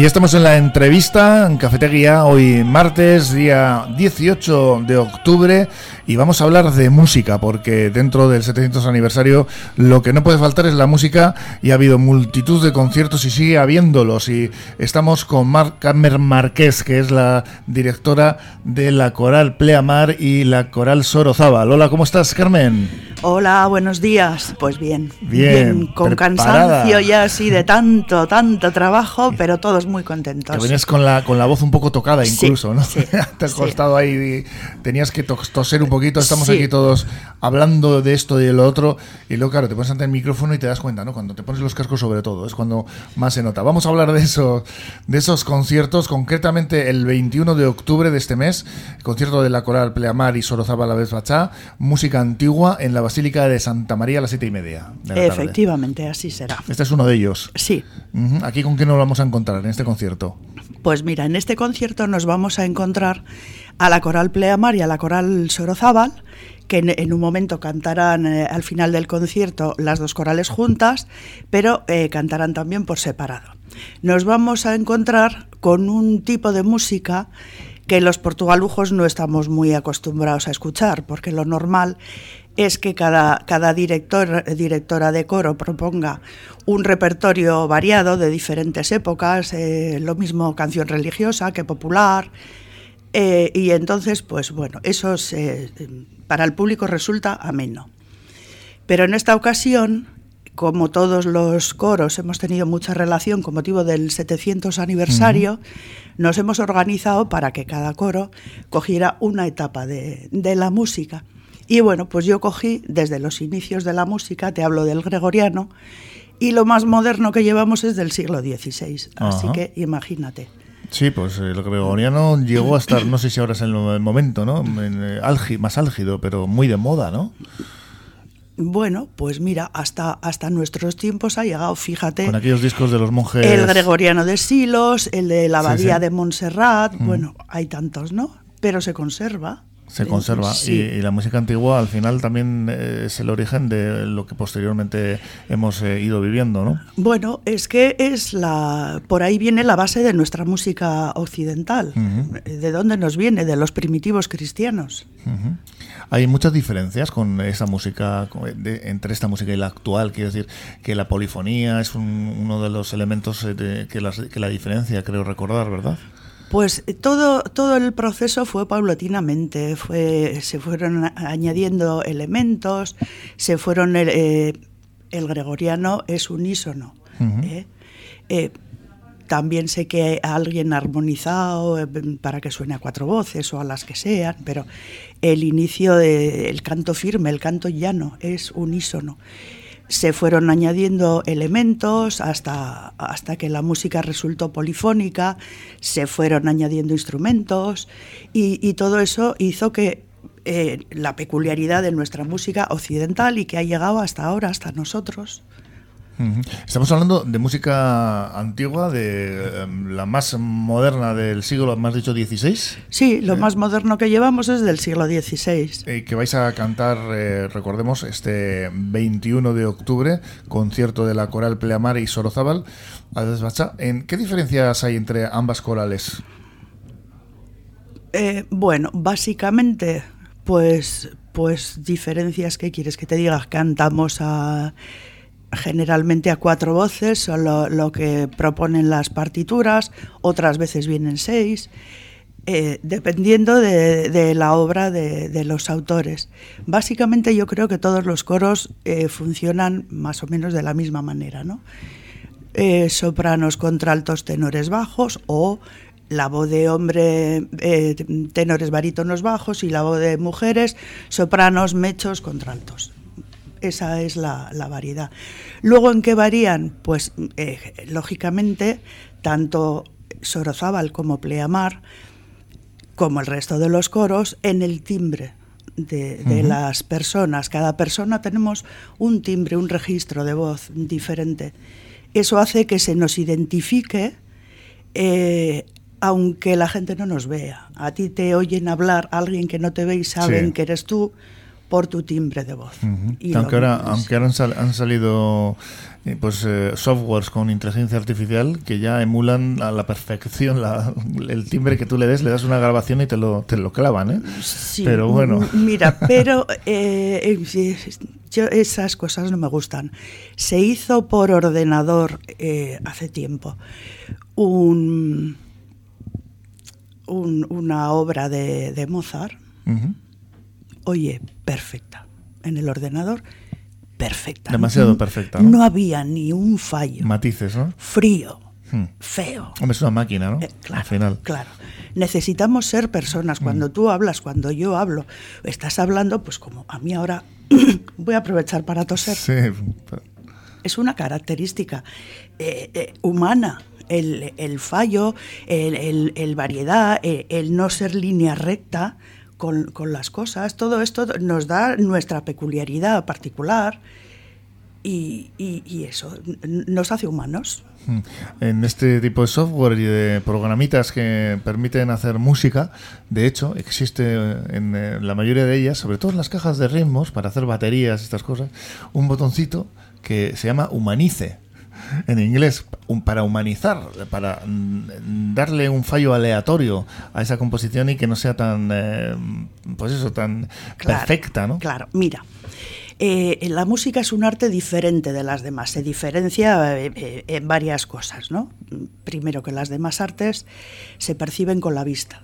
Y estamos en la entrevista en Cafetería, hoy martes, día 18 de octubre, y vamos a hablar de música, porque dentro del 700 aniversario lo que no puede faltar es la música, y ha habido multitud de conciertos y sigue habiéndolos. Y estamos con Mar Carmen Marqués, que es la directora de la Coral Pleamar y la Coral Sorozábal. Hola, ¿cómo estás, Carmen? Hola, buenos días. Pues bien, bien, con cansancio ya así de tanto, tanto trabajo, pero todo muy contentos. Que venías con la, con la voz un poco tocada incluso, ¿no? Te has costado ahí, tenías que toser un poquito, estamos aquí todos hablando de esto y de lo otro, y luego claro, te pones ante el micrófono y te das cuenta, ¿no? Cuando te pones los cascos sobre todo, es cuando más se nota. Vamos a hablar de eso, de esos conciertos, concretamente el 21 de octubre de este mes, concierto de la Coral Pleamar y Sorozaba la vez Bachá, música antigua en la Basílica de Santa María a las siete y media. Efectivamente, así será. Este es uno de ellos. Sí. Aquí con quién nos vamos a encontrar este concierto? Pues mira, en este concierto nos vamos a encontrar a la coral Pleamar y a la coral Sorozábal, que en, un momento cantarán eh, al final del concierto las dos corales juntas, pero eh, cantarán también por separado. Nos vamos a encontrar con un tipo de música que los portugalujos no estamos muy acostumbrados a escuchar, porque lo normal es que cada, cada director, directora de coro proponga un repertorio variado de diferentes épocas, eh, lo mismo canción religiosa que popular, eh, y entonces, pues bueno, eso para el público resulta ameno. Pero en esta ocasión, como todos los coros hemos tenido mucha relación con motivo del 700 aniversario, nos hemos organizado para que cada coro cogiera una etapa de, de la música. Y bueno, pues yo cogí desde los inicios de la música, te hablo del gregoriano, y lo más moderno que llevamos es del siglo XVI. Así que imagínate. Sí, pues el gregoriano llegó a estar, no sé si ahora es el momento, ¿no? Eh, más álgido, pero muy de moda, ¿no? Bueno, pues mira, hasta, hasta nuestros tiempos ha llegado, fíjate. Con aquellos discos de los monjes. El Gregoriano de Silos, el de la Abadía de Montserrat, mm. bueno, hay tantos, ¿no? Pero se conserva se conserva. Y, la música antigua al final también eh, es el origen de lo que posteriormente hemos eh, ido viviendo, ¿no? Bueno, es que es la por ahí viene la base de nuestra música occidental. ¿De dónde nos viene? De los primitivos cristianos. Hay muchas diferencias con esa música, entre esta música y la actual. Quiero decir que la polifonía es uno de los elementos eh, que, que la diferencia, creo recordar, ¿verdad? Pues eh, todo, todo el proceso fue paulatinamente, fue, se fueron añadiendo elementos, se fueron el, eh, el gregoriano es unísono. ¿eh? también sé que alguien ha armonizado para que suene a cuatro voces o a las que sean, pero el inicio del canto firme, el canto llano, es unísono se fueron añadiendo elementos hasta, hasta que la música resultó polifónica, se fueron añadiendo instrumentos y, todo eso hizo que eh, la peculiaridad de nuestra música occidental y que ha llegado hasta ahora, hasta nosotros, Estamos hablando de música antigua, de em, la más moderna del siglo, más dicho, XVI. Sí, lo eh. más moderno que llevamos es del siglo XVI. Eh, que vais a cantar, eh, recordemos, este 21 de octubre, concierto de la coral Pleamar y Sorozábal. ¿En qué diferencias hay entre ambas corales? bueno, básicamente, pues, pues diferencias, ¿qué quieres que te diga? Cantamos a generalmente a cuatro voces, son lo, que proponen las partituras, otras veces vienen seis, eh, dependiendo de, la obra de, los autores. Básicamente yo creo que todos los coros eh, funcionan más o menos de la misma manera, ¿no? Eh, sopranos, contraltos, tenores bajos o la voz de hombre, tenores barítonos bajos y la voz de mujeres, sopranos, mechos, contraltos. Esa es la, variedad. Luego, ¿en qué varían? Pues, eh, lógicamente, tanto Sorozábal como Pleamar, como el resto de los coros, en el timbre de, las personas. Cada persona tenemos un timbre, un registro de voz diferente. Eso hace que se nos identifique, eh, aunque la gente no nos vea. A ti te oyen hablar, alguien que no te ve y saben que eres tú por tu timbre de voz. y aunque, ahora, aunque ahora han, salido eh, pues eh, softwares con inteligencia artificial que ya emulan a la perfección el timbre que tú le des, le das una grabación y te lo, te lo clavan, ¿eh? Sí, pero bueno. Mira, pero eh, yo esas cosas no me gustan. Se hizo por ordenador hace tiempo un, una obra de, Mozart. Oye, perfecta. En el ordenador perfecta. Demasiado perfecta. ¿no? había ni un fallo. Matices, ¿no? Frío, hmm. feo. Hombre, es una máquina, ¿no? Eh, claro, Al final. Claro. Necesitamos ser personas. Hmm. Cuando tú hablas, cuando yo hablo, estás hablando, pues como a mí ahora voy a aprovechar para toser. Sí. Es una característica eh, eh, humana. El, fallo, el, variedad, el, no ser línea recta, con, las cosas. Todo esto nos da nuestra peculiaridad particular y, eso nos hace humanos. Hmm. En este tipo de software y de programitas que permiten hacer música, de hecho, existe en eh, la mayoría de ellas, sobre todo en las cajas de ritmos, para hacer baterías, y estas cosas, un botoncito que se llama Humanice en inglés para humanizar, para mm, darle un fallo aleatorio a esa composición y que no sea tan, eh, pues eso, tan perfecta, ¿no? Claro, mira. Eh, la música es un arte diferente de las demás, se diferencia eh, en varias cosas, ¿no? Primero que las demás artes se perciben con la vista.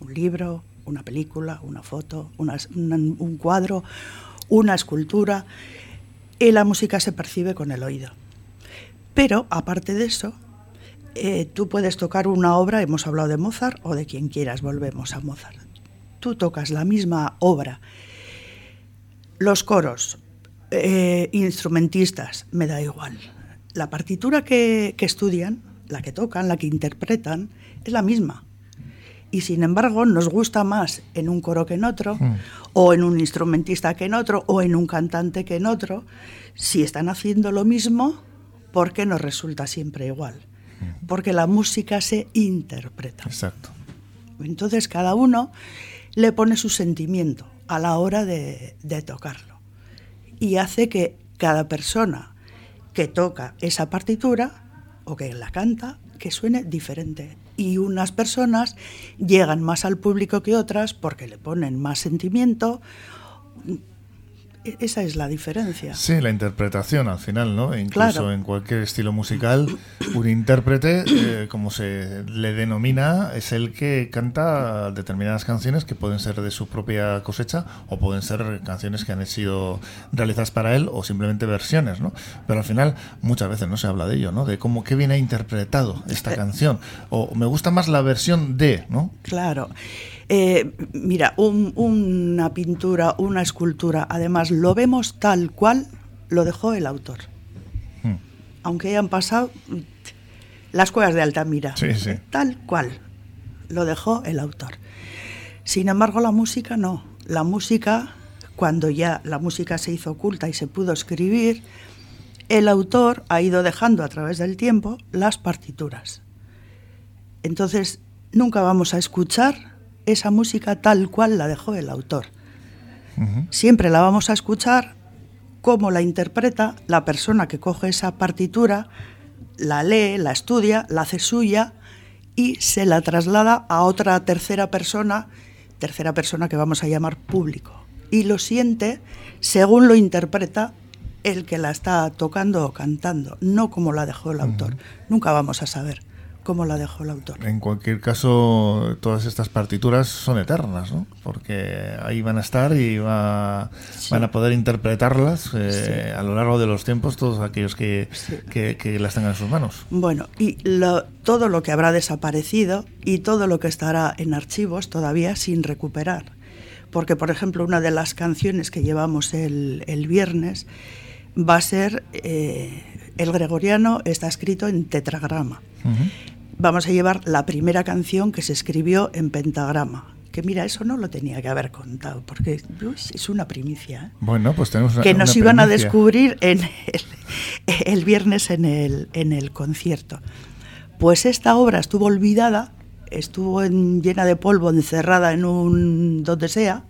Un libro, una película, una foto, un cuadro, una escultura. Y la música se percibe con el oído. Pero, aparte de eso, eh, tú puedes tocar una obra, hemos hablado de Mozart o de quien quieras, volvemos a Mozart. Tú tocas la misma obra, los coros, eh, instrumentistas, me da igual. La partitura que, estudian, la que tocan, la que interpretan, es la misma. Y sin embargo, nos gusta más en un coro que en otro, hmm. o en un instrumentista que en otro, o en un cantante que en otro. Si están haciendo lo mismo, porque nos resulta siempre igual. Porque la música se interpreta. Exacto. Entonces cada uno le pone su sentimiento a la hora de, tocarlo. Y hace que cada persona que toca esa partitura o que la canta, que suene diferente. Y unas personas llegan más al público que otras porque le ponen más sentimiento esa es la diferencia. Sí, la interpretación al final, ¿no? Incluso en cualquier estilo musical, un intérprete, eh, como se le denomina, es el que canta determinadas canciones que pueden ser de su propia cosecha o pueden ser canciones que han sido realizadas para él o simplemente versiones, ¿no? Pero al final muchas veces no se habla de ello, ¿no? De cómo qué viene interpretado esta eh. canción o me gusta más la versión de, ¿no? Claro. Eh, mira, una pintura, una escultura, además lo vemos tal cual lo dejó el autor. Hmm. Aunque hayan pasado las cuevas de Altamira, tal cual lo dejó el autor. Sin embargo, la música no. La música, cuando ya la música se hizo oculta y se pudo escribir, el autor ha ido dejando a través del tiempo las partituras. Entonces, nunca vamos a escuchar esa música tal cual la dejó el autor. Siempre la vamos a escuchar como la interpreta la persona que coge esa partitura, la lee, la estudia, la hace suya y se la traslada a otra tercera persona, tercera persona que vamos a llamar público. Y lo siente según lo interpreta el que la está tocando o cantando, no como la dejó el autor. Nunca vamos a saber cómo la dejó el autor. En cualquier caso, todas estas partituras son eternas, ¿no? Porque ahí van a estar y van a poder interpretarlas eh, a lo largo de los tiempos todos aquellos que, las tengan en sus manos. Bueno, y todo lo que habrá desaparecido y todo lo que estará en archivos todavía sin recuperar. Porque, por ejemplo, una de las canciones que llevamos el, viernes va a ser... Eh, el gregoriano está escrito en tetragrama vamos a llevar la primera canción que se escribió en pentagrama. Que mira, eso no lo tenía que haber contado, porque es una primicia. ¿eh? Bueno, pues tenemos una, Que nos iban a descubrir en el, viernes en el, en el concierto. Pues esta obra estuvo olvidada, estuvo llena de polvo, encerrada en un donde sea,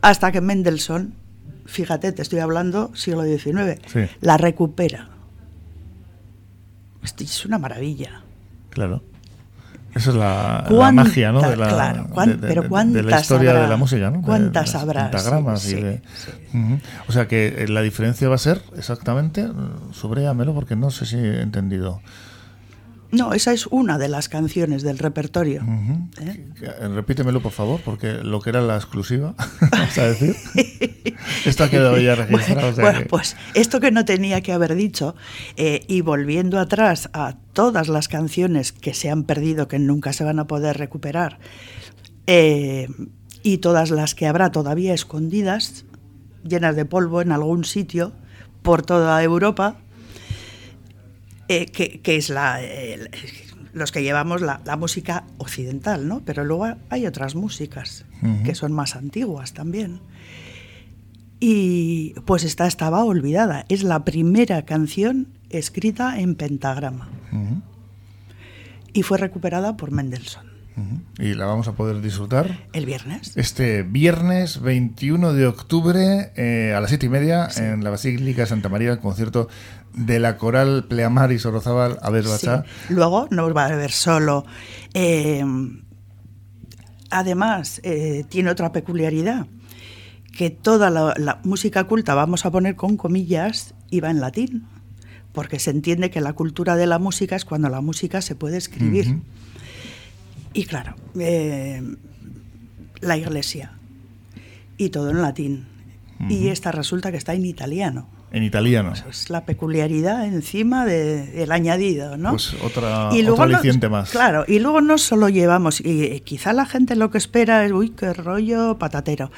hasta que Mendelssohn fíjate, te estoy hablando siglo XIX, la recupera. Esto es una maravilla. Claro. Esa es la, magia, ¿no? De la, claro, pero ¿cuántas de la historia de la música, ¿no? ¿Cuántas habrá? O sea que eh, la diferencia va a ser exactamente, mm, subréamelo porque no sé si he entendido. No, esa es una de las canciones del repertorio. ¿eh? Repítemelo, por favor, porque lo que era la exclusiva, vamos a decir. esto ha quedado ya registrado. Bueno, pues esto que no tenía que haber dicho, eh, y volviendo atrás a todas las canciones que se han perdido, que nunca se van a poder recuperar, eh, y todas las que habrá todavía escondidas, llenas de polvo en algún sitio por toda Europa, eh, que, es la, los que llevamos la, música occidental, ¿no? Pero luego hay otras músicas que son más antiguas también. Y pues esta estaba olvidada. Es la primera canción escrita en pentagrama. Y fue recuperada por Mendelssohn. Y la vamos a poder disfrutar. El viernes. Este viernes 21 de octubre eh, a las siete y media en la Basílica de Santa María, el concierto de la coral Pleamar Sorozábal a ver Luego no va a ver solo. Eh, además, eh, tiene otra peculiaridad, que toda la, música culta, vamos a poner con comillas, iba en latín, porque se entiende que la cultura de la música es cuando la música se puede escribir. Y claro, eh, la iglesia, y todo en latín. Y esta resulta que está en italiano en italiano. es la peculiaridad encima del añadido, ¿no? Pues otra, y luego más. Claro, y luego no solo llevamos, y quizá la gente lo que espera es, uy, qué rollo patatero.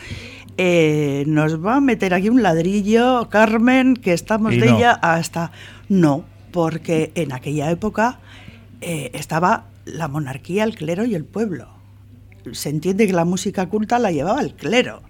Eh, nos va a meter aquí un ladrillo, Carmen, que estamos de ella hasta... No, porque en aquella época eh, estaba la monarquía, el clero y el pueblo. Se entiende que la música culta la llevaba el clero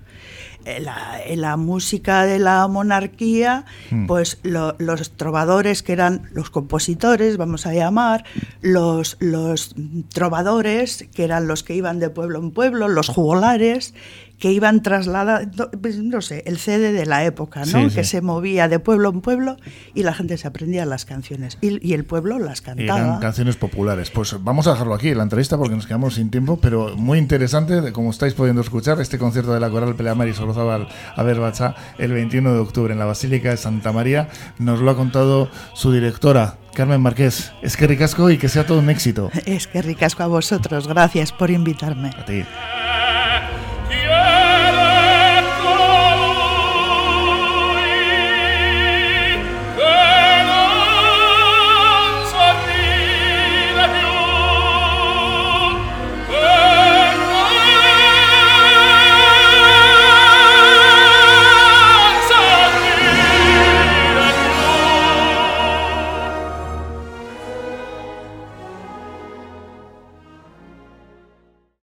en la, música de la monarquía, hmm. pues los trovadores que eran los compositores, vamos a llamar, los, los trovadores que eran los que iban de pueblo en pueblo, los jugulares que iban trasladando, pues, no sé, el CD de la época, ¿no? que se movía de pueblo en pueblo y la gente se aprendía las canciones y, el pueblo las cantaba. eran canciones populares. Pues vamos a dejarlo aquí la entrevista porque nos quedamos sin tiempo, pero muy interesante, como estáis pudiendo escuchar, este concierto de la Coral Peleamar y Solozabal a ver el 21 de octubre en la Basílica de Santa María. Nos lo ha contado su directora, Carmen Marqués, es que ricasco y que sea todo un éxito. Es que ricasco a vosotros, gracias por invitarme. A ti.